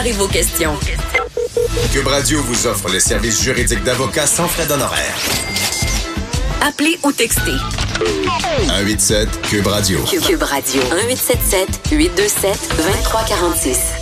Préparez vos questions. Cube Radio vous offre les services juridiques d'avocats sans frais d'honoraires. Appelez ou textez. 187 Cube Radio. Cube Radio. 1877 827 2346.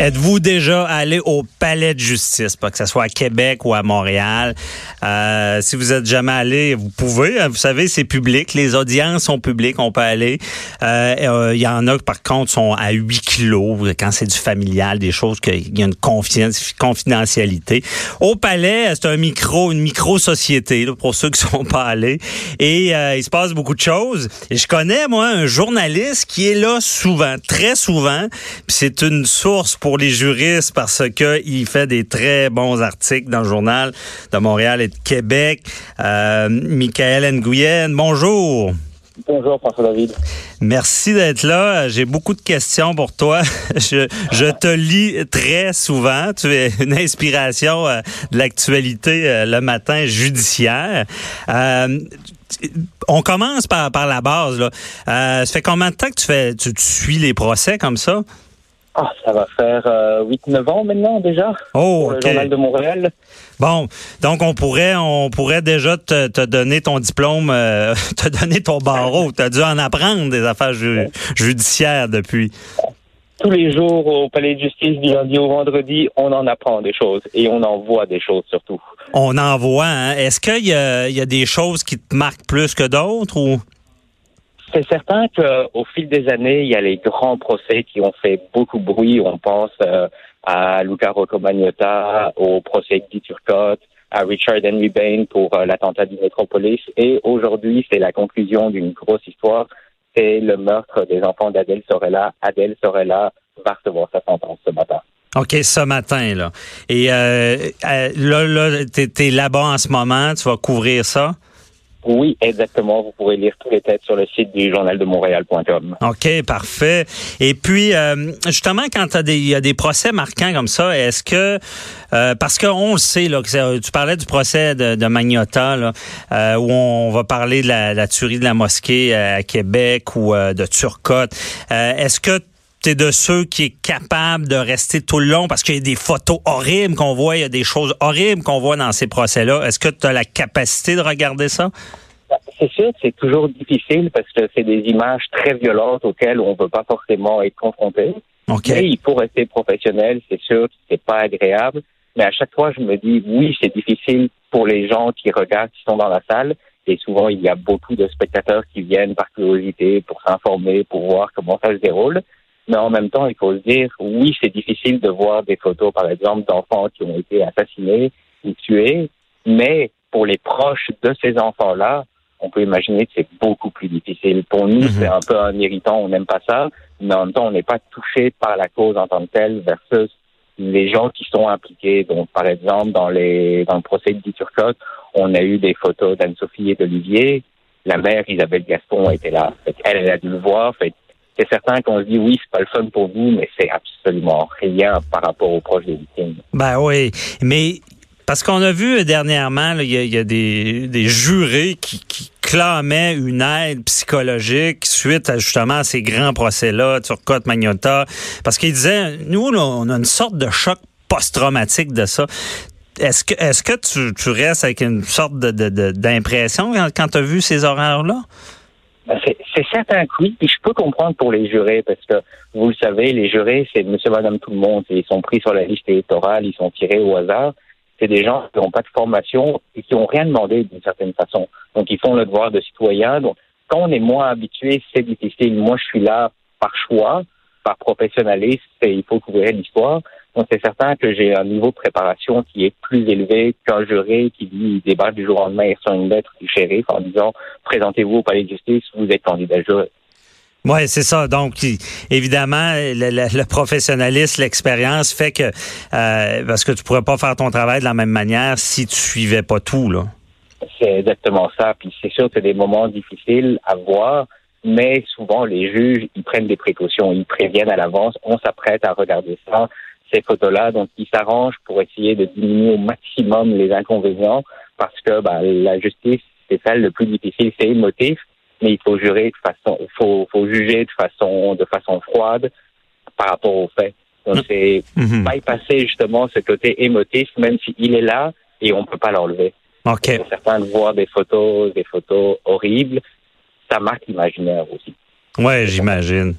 Êtes-vous déjà allé au palais de justice, pas que ce soit à Québec ou à Montréal? Euh, si vous êtes jamais allé, vous pouvez. Hein, vous savez, c'est public. Les audiences sont publiques. On peut aller. Euh, euh, il y en a, par contre, sont à 8 kilos quand c'est du familial, des choses qu'il y a une confidentialité. Au palais, c'est un micro, une micro-société pour ceux qui sont pas allés. Et il se passe beaucoup de choses. Et je connais, moi, un journaliste qui est là souvent, très souvent. C'est une source pour pour les juristes parce que il fait des très bons articles dans le journal de Montréal et de Québec. Euh, Michael Nguyen, bonjour. Bonjour, François David. Merci d'être là. J'ai beaucoup de questions pour toi. Je, je, te lis très souvent. Tu es une inspiration euh, de l'actualité euh, le matin judiciaire. Euh, on commence par, par la base. Là. Ça fait combien de temps que tu fais, tu, tu suis les procès comme ça? Ah, ça va faire 8-9 euh, ans maintenant déjà. Oh, pour le Journal de Montréal. Bon, donc on pourrait on pourrait déjà te, te donner ton diplôme, euh, te donner ton barreau. tu as dû en apprendre des affaires judiciaires depuis. Tous les jours au palais de justice du lundi au vendredi, on en apprend des choses et on en voit des choses surtout. On en voit. Hein? Est-ce qu'il y y a des choses qui te marquent plus que d'autres ou? C'est certain qu'au fil des années, il y a les grands procès qui ont fait beaucoup de bruit. On pense euh, à Luca Rocco Magnotta, au procès de Turcotte, à Richard Henry Bain pour euh, l'attentat du Metropolis. Et aujourd'hui, c'est la conclusion d'une grosse histoire. C'est le meurtre des enfants d'Adèle Sorella. Adèle Sorella va recevoir sa sentence ce matin. OK, ce matin, là. Et euh, là, là tu es là-bas en ce moment, tu vas couvrir ça? Oui, exactement. Vous pourrez lire tous les textes sur le site du journal de Montréal.com. OK, parfait. Et puis, euh, justement, quand il y a des procès marquants comme ça, est-ce que, euh, parce qu'on le sait, là, que tu parlais du procès de, de Magnotta, là, euh, où on va parler de la, la, tuerie de la mosquée à Québec ou de Turcotte. est-ce que tu es de ceux qui est capable de rester tout le long parce qu'il y a des photos horribles qu'on voit, il y a des choses horribles qu'on voit dans ces procès-là. Est-ce que tu as la capacité de regarder ça? C'est sûr que c'est toujours difficile parce que c'est des images très violentes auxquelles on ne veut pas forcément être confronté. Okay. Mais il faut rester professionnel. C'est sûr que c'est pas agréable. Mais à chaque fois, je me dis, oui, c'est difficile pour les gens qui regardent, qui sont dans la salle. Et souvent, il y a beaucoup de spectateurs qui viennent par curiosité pour s'informer, pour voir comment ça se déroule. Mais en même temps, il faut se dire, oui, c'est difficile de voir des photos, par exemple, d'enfants qui ont été assassinés ou tués, mais pour les proches de ces enfants-là, on peut imaginer que c'est beaucoup plus difficile. Pour nous, mhm. c'est un peu un irritant, on n'aime pas ça, mais en même temps, on n'est pas touché par la cause en tant que telle versus les gens qui sont impliqués. Donc, par exemple, dans les dans le procès de Guy Turcotte, on a eu des photos d'Anne-Sophie et d'Olivier. La mère Isabelle Gaston était là. elle, elle a dû le voir. Fait, c'est certain qu'on se dit oui, c'est pas le fun pour vous, mais c'est absolument rien par rapport aux proches des victimes. Ben oui, mais parce qu'on a vu dernièrement, il y, a des, jurés qui, clamaient une aide psychologique suite à justement ces grands procès-là, Turcotte, Magnotta, parce qu'ils disaient, nous, on a une sorte de choc post-traumatique de ça. Est-ce que, est-ce que tu, tu restes avec une sorte de, d'impression quand, quand tu as vu ces horaires-là? Ben, c'est certain que oui, puis je peux comprendre pour les jurés, parce que vous le savez, les jurés, c'est monsieur, madame, tout le monde. Ils sont pris sur la liste électorale, ils sont tirés au hasard. C'est des gens qui n'ont pas de formation et qui n'ont rien demandé d'une certaine façon. Donc, ils font le devoir de citoyen. Donc, quand on est moins habitué, c'est difficile. Moi, je suis là par choix, par professionnalisme, et il faut couvrir l'histoire. Donc, c'est certain que j'ai un niveau de préparation qui est plus élevé qu'un juré qui dit, débat du jour au lendemain sur une lettre du shérif en disant, présentez-vous au palais de justice, vous êtes candidat juré. Oui, c'est ça. Donc, évidemment, le, professionnalisme, l'expérience fait que euh, parce que tu pourrais pas faire ton travail de la même manière si tu suivais pas tout, là. C'est exactement ça. Puis c'est sûr que c'est des moments difficiles à voir, mais souvent les juges, ils prennent des précautions, ils préviennent à l'avance. On s'apprête à regarder ça ces photos-là. Donc, ils s'arrangent pour essayer de diminuer au maximum les inconvénients parce que bah, la justice, c'est ça le plus difficile, c'est émotif, mais il faut jurer de façon, faut, faut juger de façon, de façon froide par rapport aux faits. Donc, Mm. c'est Mhm. bypasser justement ce côté émotif, même s'il est là et on peut pas l'enlever. OK. Pour certains, de voir des photos, des photos horribles, ça marque l'imaginaire aussi. Ouais, j'imagine.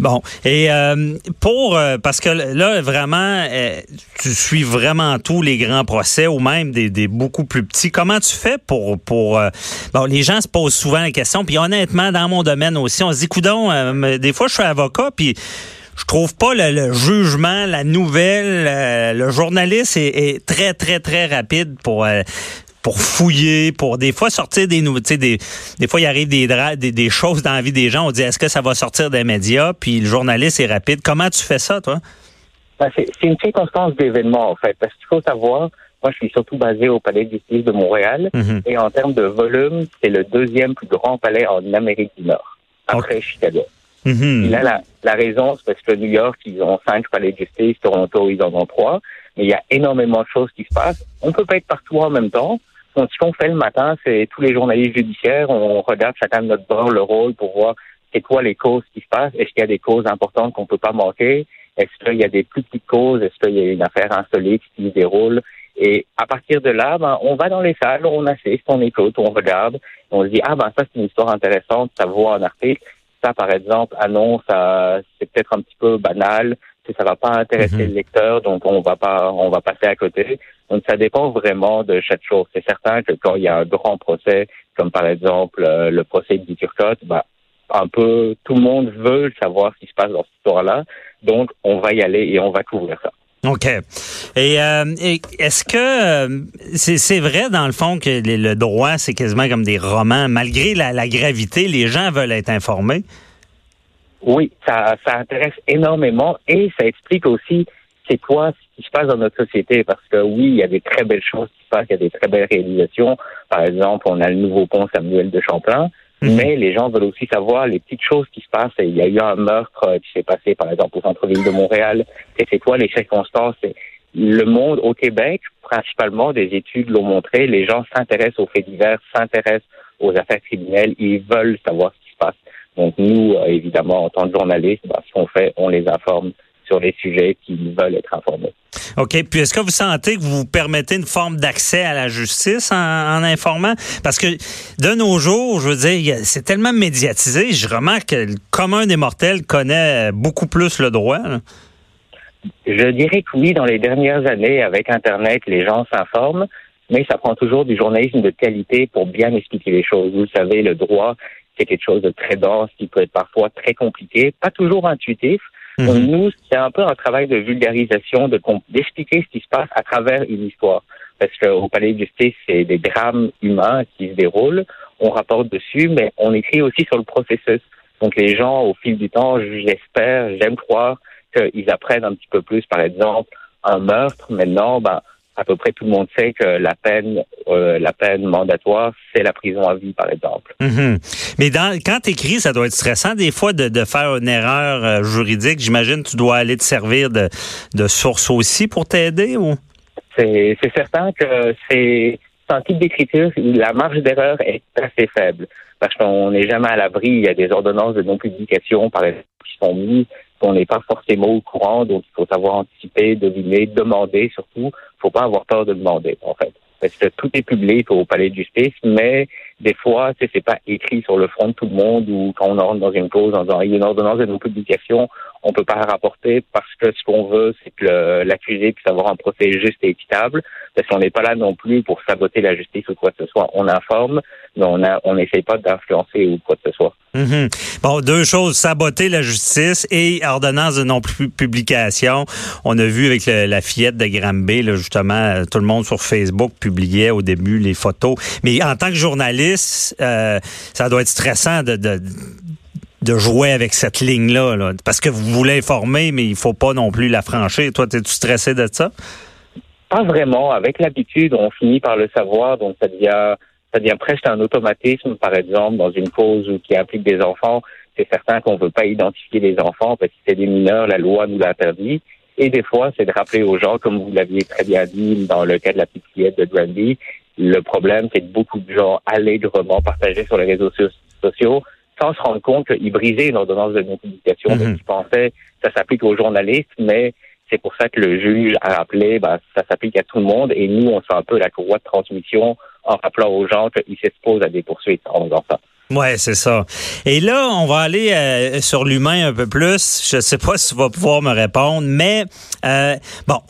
Bon, et euh, pour euh, parce que là vraiment, euh, tu suis vraiment tous les grands procès ou même des, des beaucoup plus petits. Comment tu fais pour pour euh, bon, les gens se posent souvent la question, puis honnêtement, dans mon domaine aussi, on se dit, coudon, euh, des fois je suis avocat, puis je trouve pas le, le jugement, la nouvelle, euh, le journaliste est, est très très très rapide pour euh, pour fouiller, pour des fois sortir des sais, des, des fois il arrive des, des des choses dans la vie des gens, on dit est-ce que ça va sortir des médias, puis le journaliste est rapide. Comment tu fais ça, toi? Ben, c'est une circonstance d'événement, en fait, parce qu'il faut savoir, moi, je suis surtout basé au Palais de justice de Montréal, Mhm. et en termes de volume, c'est le deuxième plus grand palais en Amérique du Nord, après Chicago. Mhm. Et là, la, la raison, c'est parce que New York, ils ont cinq palais de justice, Toronto, ils en ont trois, mais il y a énormément de choses qui se passent. On peut pas être partout en même temps. Donc, ce qu'on fait le matin, c'est tous les journalistes judiciaires, on regarde chacun de notre bord le rôle pour voir c'est quoi les causes qui se passent. Est-ce qu'il y a des causes importantes qu'on peut pas manquer? Est-ce qu'il y a des plus petites causes? Est-ce qu'il y a une affaire insolite qui se déroule? Et à partir de là, ben, on va dans les salles, on assiste, on écoute, on regarde, on se dit, ah ben ça c'est une histoire intéressante, ça vaut un article. Ça, par exemple, ah non, ça c'est peut-être un petit peu banal, que ça va pas intéresser Mhm. le lecteur, donc on va pas on va passer à côté. Donc ça dépend vraiment de chaque chose. C'est certain que quand il y a un grand procès, comme par exemple euh, le procès de Turcotte, bah un peu tout le monde veut savoir ce qui se passe dans cette histoire-là. Donc on va y aller et on va couvrir ça. OK. Et, euh, et est-ce que euh, c'est vrai, dans le fond, que les- le droit, c'est quasiment comme des romans. Malgré la, la gravité, les gens veulent être informés. Oui, ça, ça intéresse énormément et ça explique aussi c'est quoi ce qui se passe dans notre société. Parce que oui, il y a des très belles choses qui se passent, il y a des très belles réalisations. Par exemple, on a le nouveau pont Samuel de Champlain. Mhm. Mais les gens veulent aussi savoir les petites choses qui se passent. Il y a eu un meurtre qui s'est passé, par exemple, au centre-ville de Montréal. Et c'est quoi les circonstances? Le monde au Québec, principalement, des études l'ont montré, les gens s'intéressent aux faits divers, s'intéressent aux affaires criminelles, ils veulent savoir ce qui se passe. Donc nous, euh, évidemment, en tant que journalistes, ben, ce qu'on fait, on les informe sur les sujets qu'ils veulent être informés. OK. Puis est-ce que vous sentez que vous vous permettez une forme d'accès à la justice en, en informant? Parce que de nos jours, je veux dire, c'est tellement médiatisé. Je remarque que le commun des mortels connaît beaucoup plus le droit. là. Je dirais que oui, dans les dernières années, avec Internet, les gens s'informent, mais ça prend toujours du journalisme de qualité pour bien expliquer les choses. Vous le savez, le droit, c'est quelque chose de très dense qui peut être parfois très compliqué, pas toujours intuitif. Donc Mhm. nous, c'est un peu un travail de vulgarisation, de d'expliquer ce qui se passe à travers une histoire. Parce qu'au palais de justice, c'est des drames humains qui se déroulent. On rapporte dessus, mais on écrit aussi sur le processus. Donc les gens, au fil du temps, j'espère, j'aime croire qu'ils apprennent un petit peu plus. Par exemple, un meurtre, maintenant, ben, à peu près tout le monde sait que la peine, euh, la peine mandatoire, c'est la prison à vie, par exemple. Mhm. Mais dans, quand tu écris, ça doit être stressant des fois de, de faire une erreur euh, juridique. J'imagine que tu dois aller te servir de, de source aussi pour t'aider ou? C'est certain que c'est un type d'écriture, la marge d'erreur est assez faible. Parce qu'on n'est jamais à l'abri. Il y a des ordonnances de non-publication, par exemple, qui sont mises, qu'on n'est pas forcément au courant. Donc, il faut savoir anticiper, deviner, demander surtout. Il ne faut pas avoir peur de demander, en fait. Parce que tout est public au palais de justice, mais des fois, tu sais, c'est pas écrit sur le front de tout le monde ou quand on rentre dans une cause en disant il y a une ordonnance de non-publication, on peut pas la rapporter parce que ce qu'on veut, c'est que l'accusé puisse avoir un procès juste et équitable. Parce qu'on n'est pas là non plus pour saboter la justice ou quoi que ce soit. On informe, mais on a, on n'essaye pas d'influencer ou quoi que ce soit. Mhm. Bon, deux choses, saboter la justice et ordonnance de non-publication. On a vu avec la fillette de Granby, là, justement, tout le monde sur Facebook publiait au début les photos. Mais en tant que journaliste, euh, ça doit être stressant de, jouer avec cette ligne-là, là. parce que vous voulez informer, mais il faut pas non plus la franchir. Toi, es-tu stressé de ça? Pas vraiment. Avec l'habitude, on finit par le savoir, donc ça devient, ça presque un automatisme. Par exemple, dans une cause qui implique des enfants, c'est certain qu'on ne veut pas identifier les enfants parce que c'est des mineurs, la loi nous l'interdit. Et des fois, c'est de rappeler aux gens, comme vous l'aviez très bien dit dans le cas de la petite fillette de Granby, le problème, c'est que beaucoup de gens allègrement partagés sur les réseaux so- sociaux sans se rendre compte qu'ils brisaient une ordonnance de non-publication. Ils pensaient que ça s'applique aux journalistes, mais c'est pour ça que le juge a rappelé, ben, ça s'applique à tout le monde. Et nous, on fait un peu la courroie de transmission en rappelant aux gens qu'ils s'exposent à des poursuites en faisant ça. Ouais, c'est ça. Et là, on va aller euh, sur l'humain un peu plus. Je sais pas si tu vas pouvoir me répondre, mais euh, bon,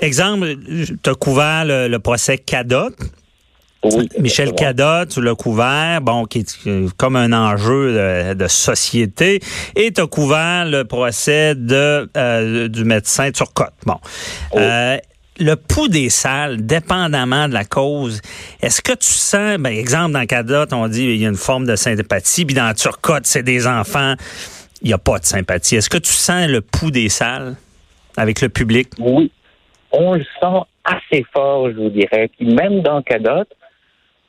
exemple, tu as couvert le, le procès Cadot. Oui, Michel. Cadot, tu l'as couvert, bon, qui est comme un enjeu de, de société, et tu as couvert le procès de euh, du médecin Turcotte. Bon. Oh. Euh, le pouls des salles, dépendamment de la cause, est-ce que tu sens, ben, exemple, dans Cadot, on dit il y a une forme de sympathie, puis dans Turcotte, c'est des enfants, il n'y a pas de sympathie. Est-ce que tu sens le pouls des salles avec le public? Oui, on le sent assez fort, je vous dirais. Puis même dans Cadot,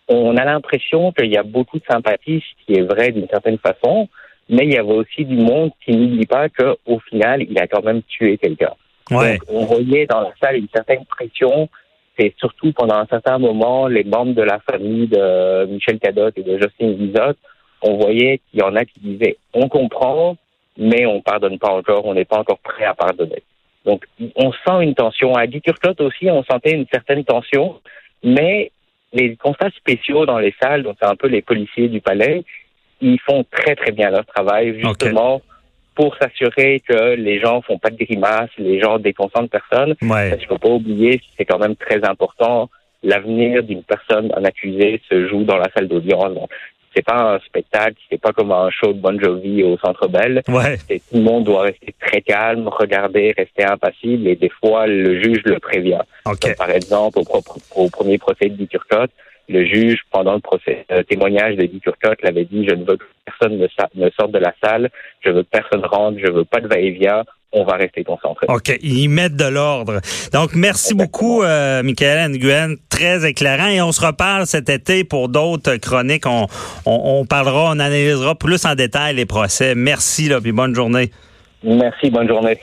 on a l'impression qu'il y a beaucoup de sympathie, ce qui est vrai d'une certaine façon, mais il y avait aussi du monde qui n'oublie pas qu'au final, il a quand même tué quelqu'un. Ouais. Donc, on voyait dans la salle une certaine pression, et surtout pendant un certain moment, les membres de la famille de Michel Cadot et de Justine Lisotte, on voyait qu'il y en a qui disaient on comprend, mais on pardonne pas encore, on n'est pas encore prêt à pardonner. Donc, on sent une tension. À Guy Turcotte aussi, on sentait une certaine tension, mais les constats spéciaux dans les salles, donc c'est un peu les policiers du palais, ils font très très bien leur travail, justement, pour s'assurer que les gens font pas de grimaces, les gens déconcentrent personne. Ouais. Parce qu'il faut pas oublier, c'est quand même très important, l'avenir d'une personne, un accusé, se joue dans la salle d'audience. C'est pas un spectacle, c'est pas comme un show de Bon Jovi au Centre Bell. Ouais. Tout le monde doit rester très calme, regarder, rester impassible, et des fois, le juge le prévient. OK. Comme par exemple, au, propre- au premier procès de Guy Turcotte, le juge, pendant le procès, euh, témoignage de Guy Turcotte, l'avait dit, je ne veux que personne ne, ne sorte de la salle, je veux que personne rentre, je veux pas de va-et-vient, on va rester concentré. OK, ils mettent de l'ordre. Donc, merci beaucoup, euh, Michael Nguyen. Très éclairant. Et on se reparle cet été pour d'autres chroniques. On, on, on parlera, on analysera plus en détail les procès. Merci, là, puis bonne journée. Merci, bonne journée.